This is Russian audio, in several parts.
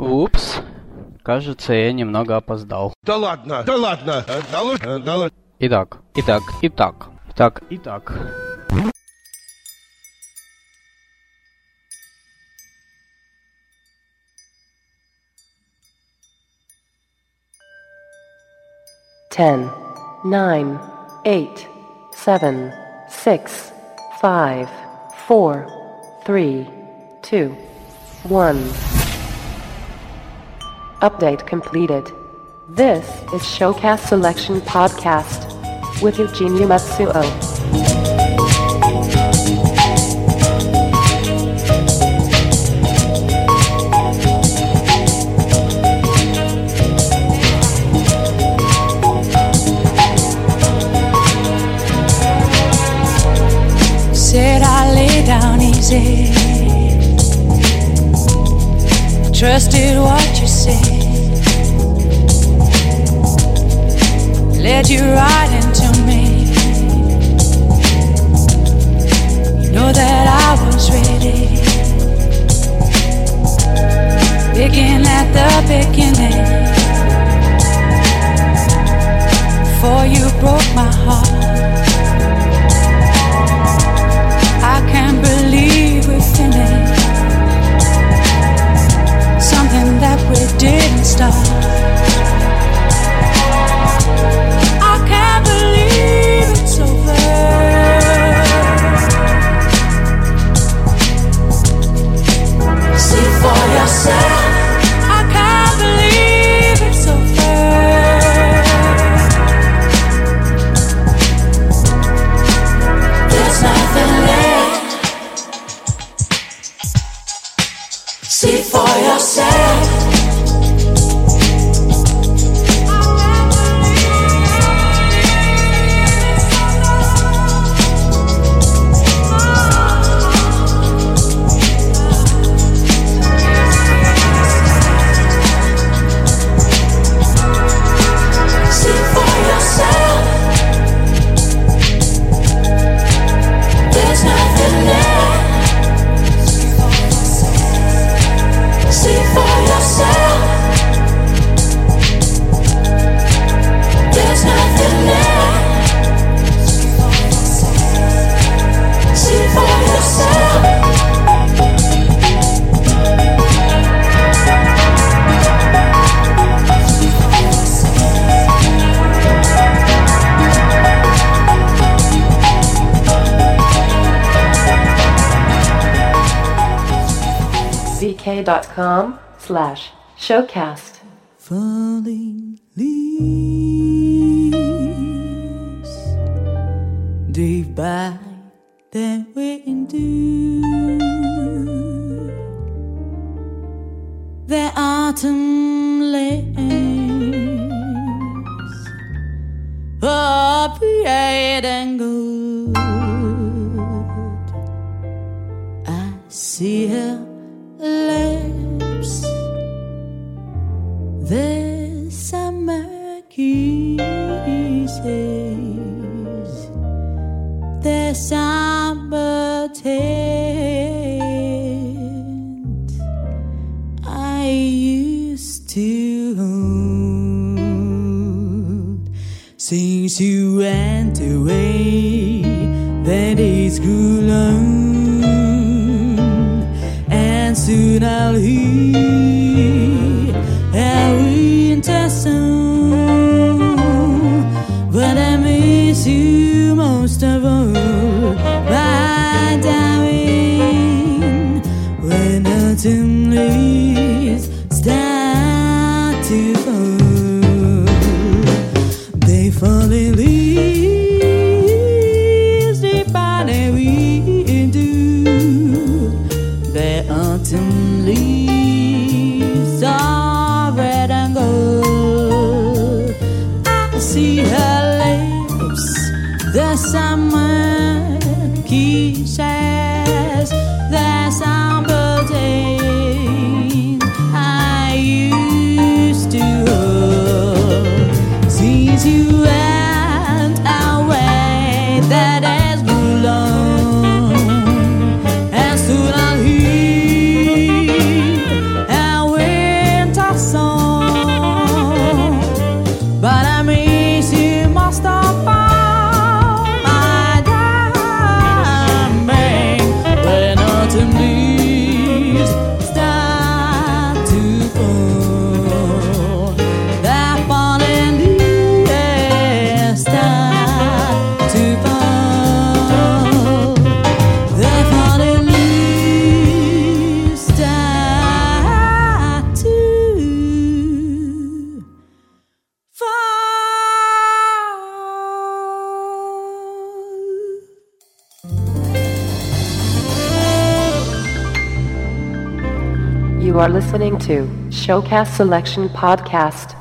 Упс. Кажется, я немного опоздал. Да ладно, да ладно, э, да ладно, да ладно. Итак, итак, итак, итак, итак. Ten, nine, eight, seven, six, five, four, three, two, one. Update completed. This is Showcast Selection Podcast with Eugenia Matsuo. Said I lay down easy. Trusted what Led you right into me. You know that I was ready. Begin at the beginning. Before you broke my heart. vk.com slash showcast. falling leaves day by day we do the autumn leaves are bright and good I see her lips the summer kisses, the summer tent I used to hold. Since you went away, the days grew long, soon I'll hear a winter. But I miss you most of all, my darling. When autumn leaves start to fall, they fall in are listening to Showcast Selection Podcast.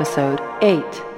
Episode 8.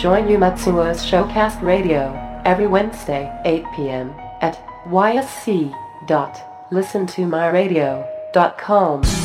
Join Umatsuo's Showcast Radio every Wednesday, 8 p.m. at ysc.listentomyradio.com.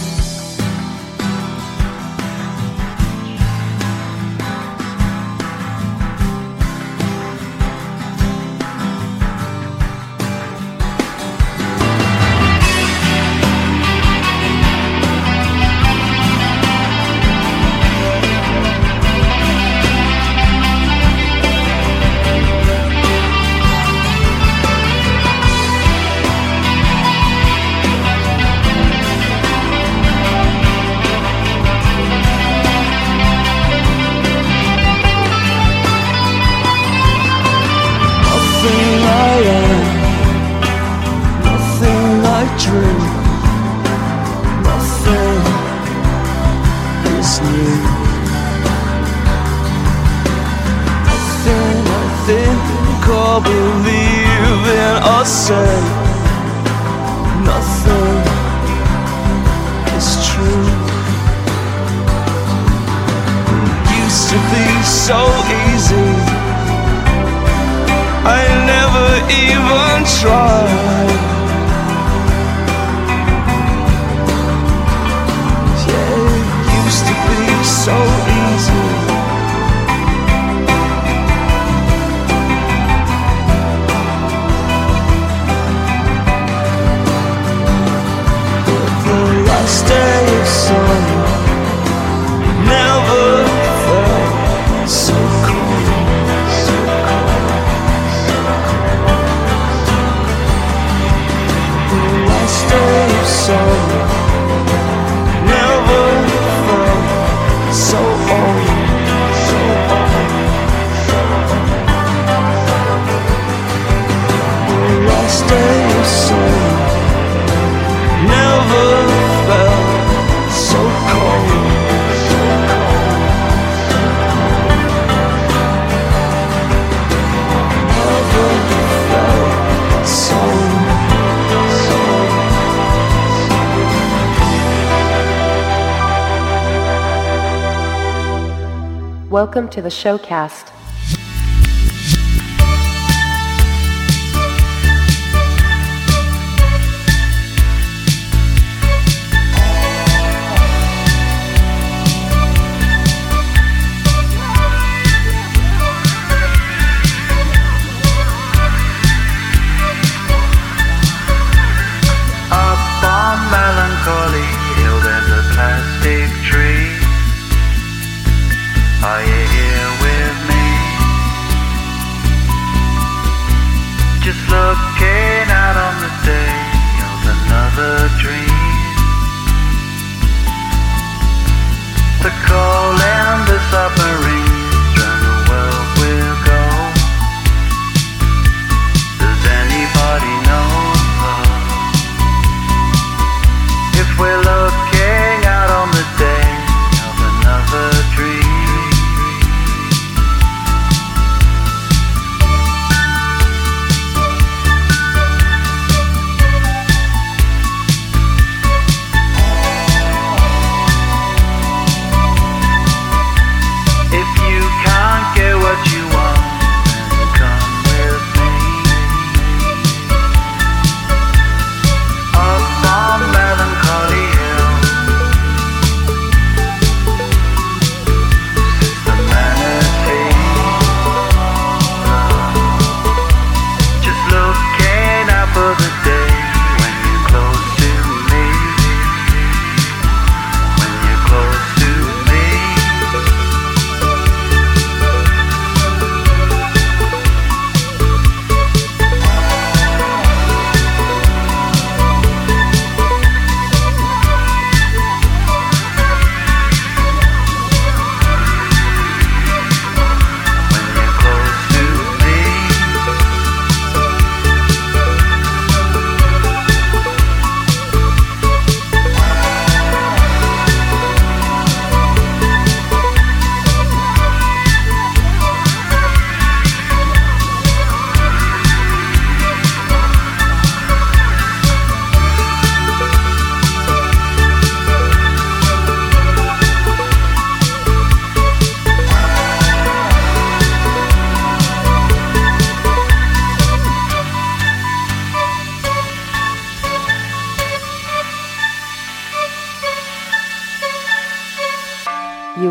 Welcome to the showcast.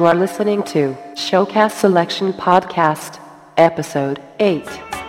You are listening to Showcast Selection Podcast, Episode 8.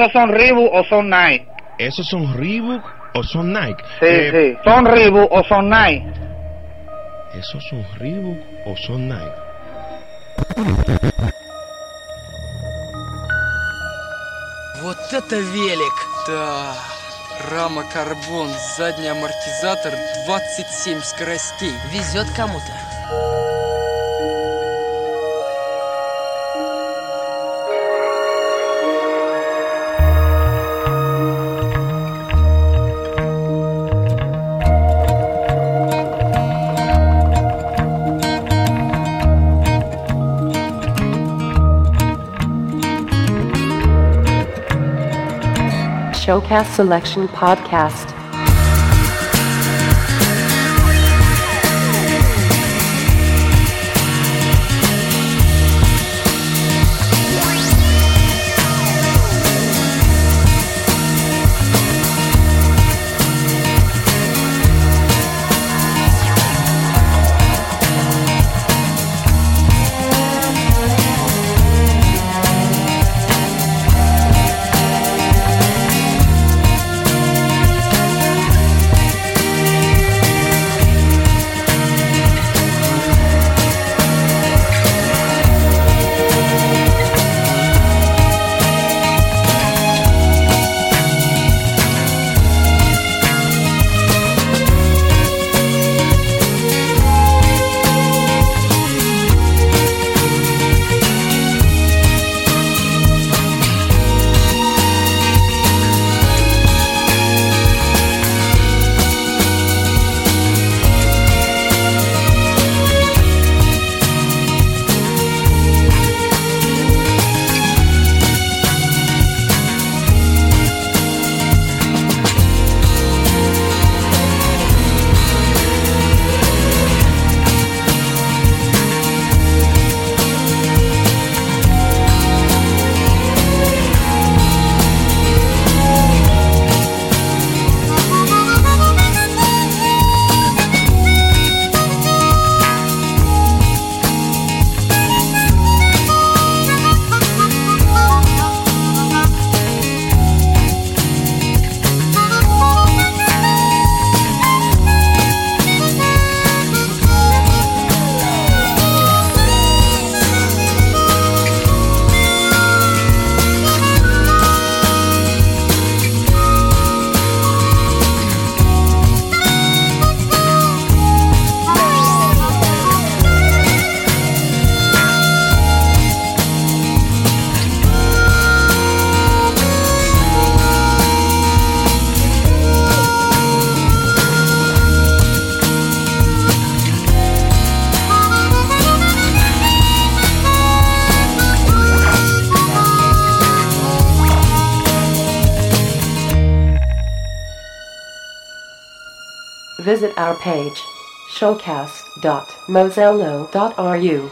¿Esos son Reebok o son Nike? ¿Esos son Reebok o son Nike? Sí, Eh, sí. ¿Son Reebok o son Nike? ¿Esos son Reebok o son Nike? Вот это велик! Да, рама карбон, задний амортизатор, 27 скоростей. Везет кому-то. Showcast Selection Podcast. Visit our page, showcast.mozello.ru.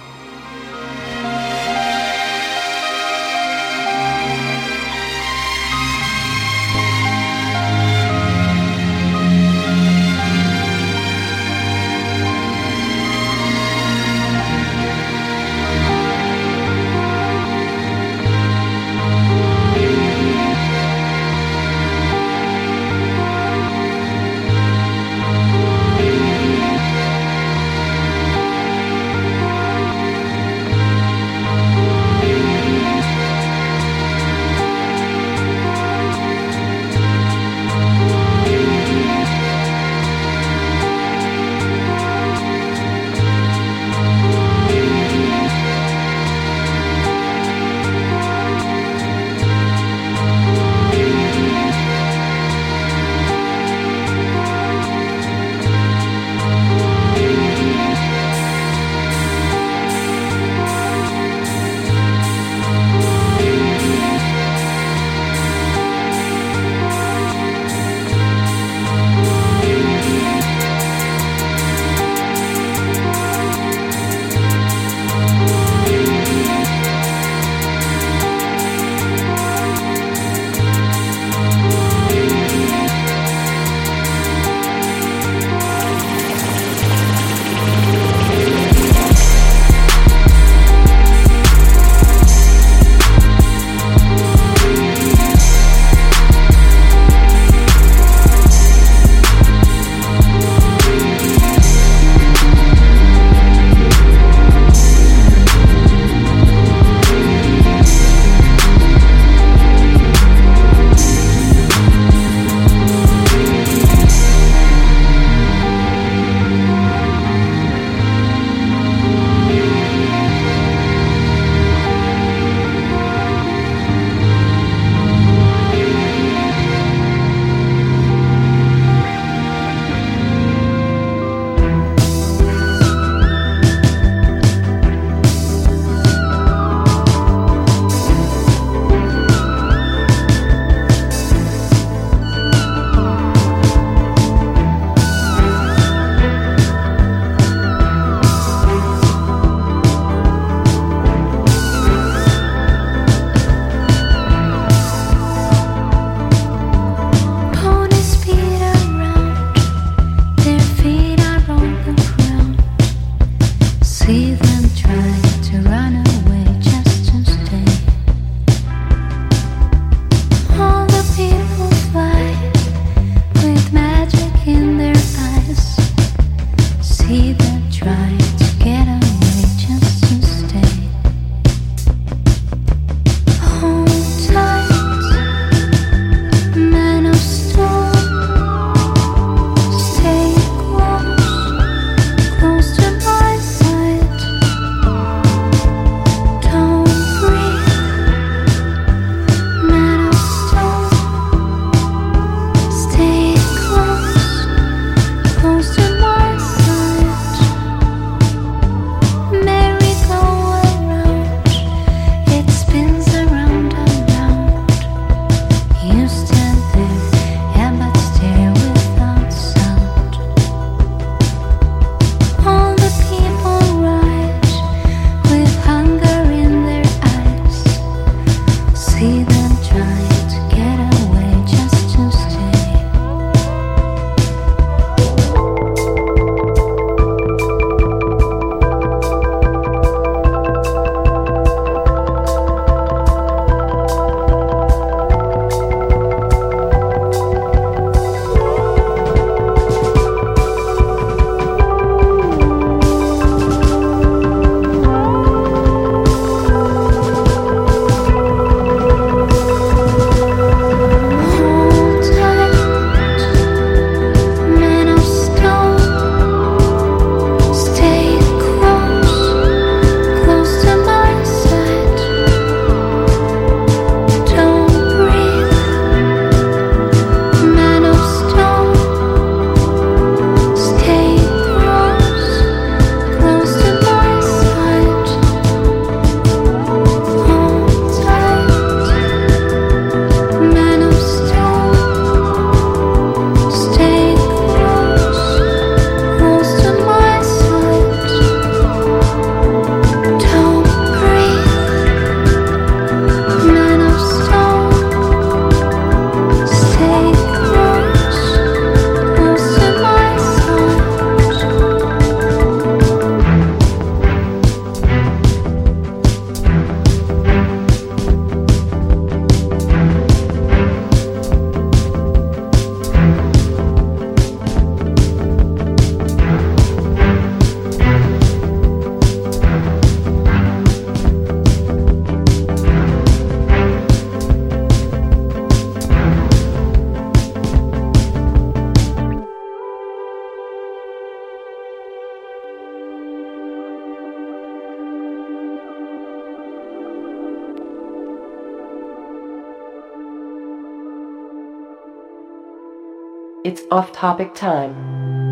It's off topic time.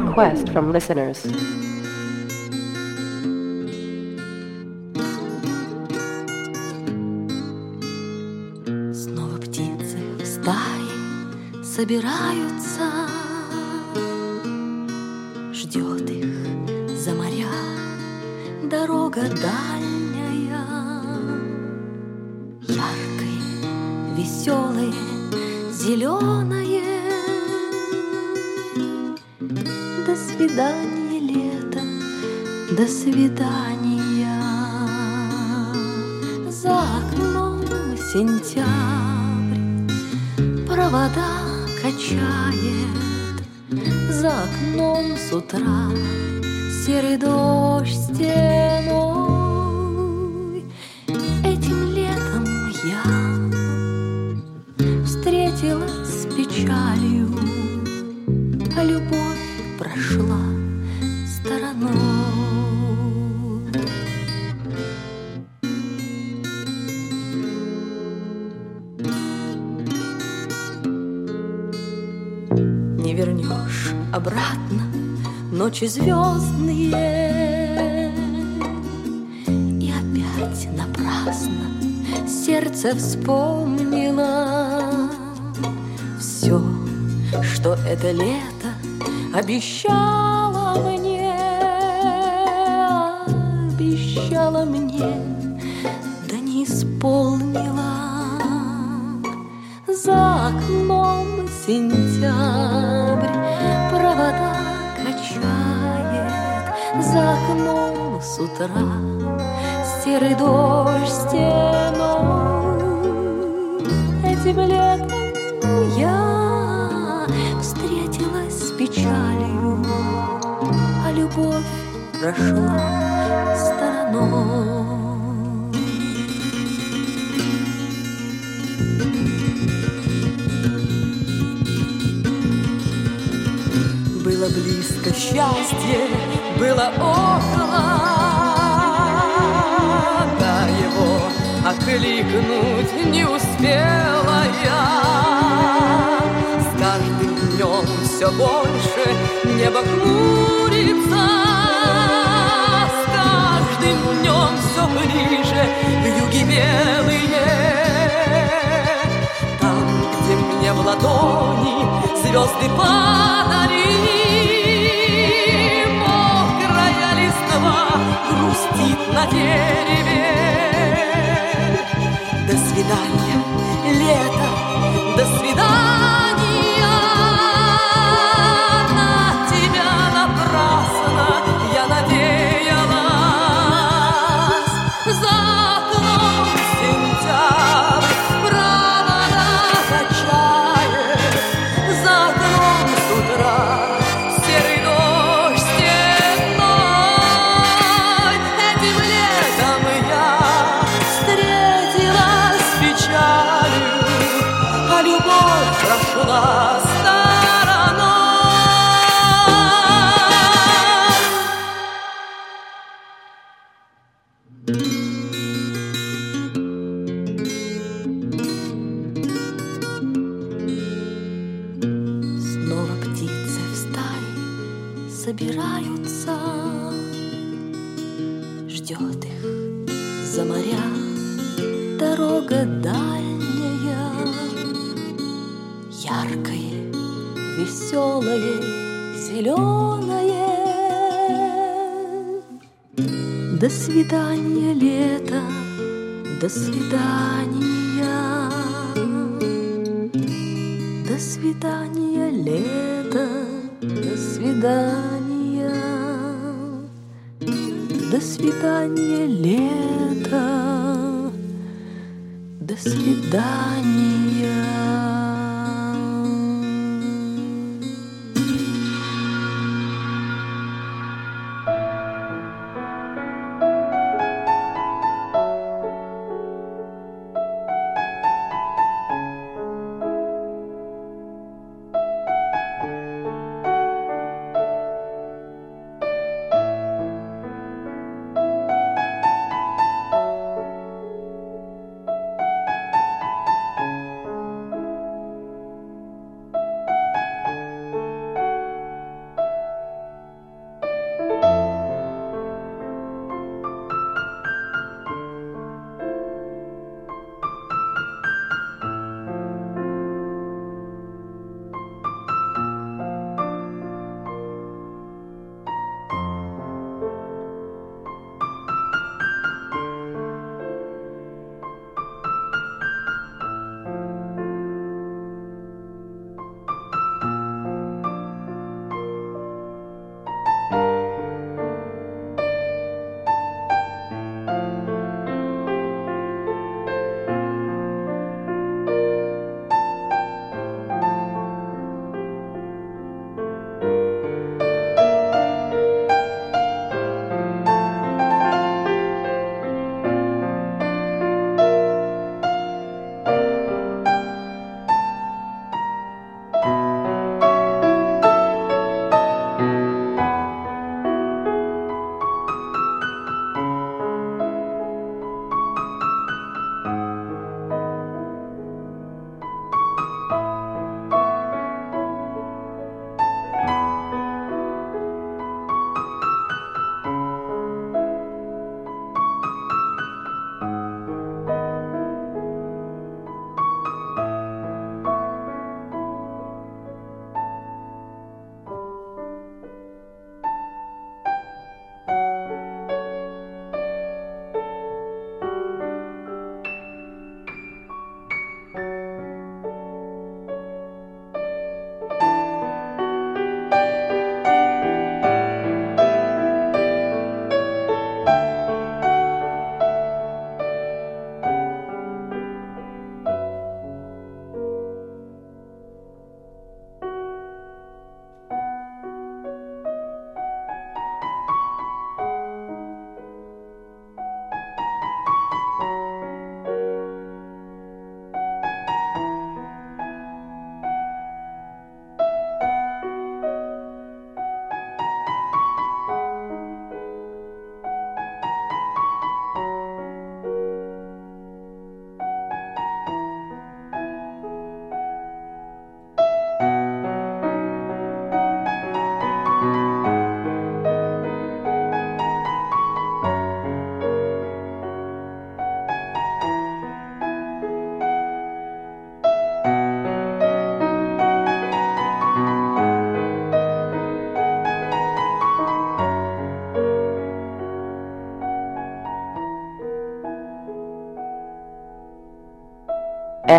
request from listeners. Снова птицы в стае собираются. Ждет их за моря дорога даль. до свидания. За окном сентябрь, провода качает, за окном с утра серый дом. обратно Ночи звездные. И опять напрасно Сердце вспомнило Все, что это лето Обещало мне Обещало мне Да не исполнило. За окном сентябрь. за окном с утра Серый дождь стеной. Этим летом я Встретилась с печалью А любовь прошла стороной. Было близко счастье было около, да его окликнуть не успела я. С каждым днем все больше небо хмурится, с каждым днем все ближе юге белые. Там, где мне в ладони звезды подарили, грустит на дереве. До свидания, веселое, зеленое. До свидания, лето, до свидания. До свидания, лето, до свидания. До свидания, лето, до свидания.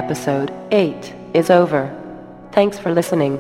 Episode 8 is over. Thanks for listening.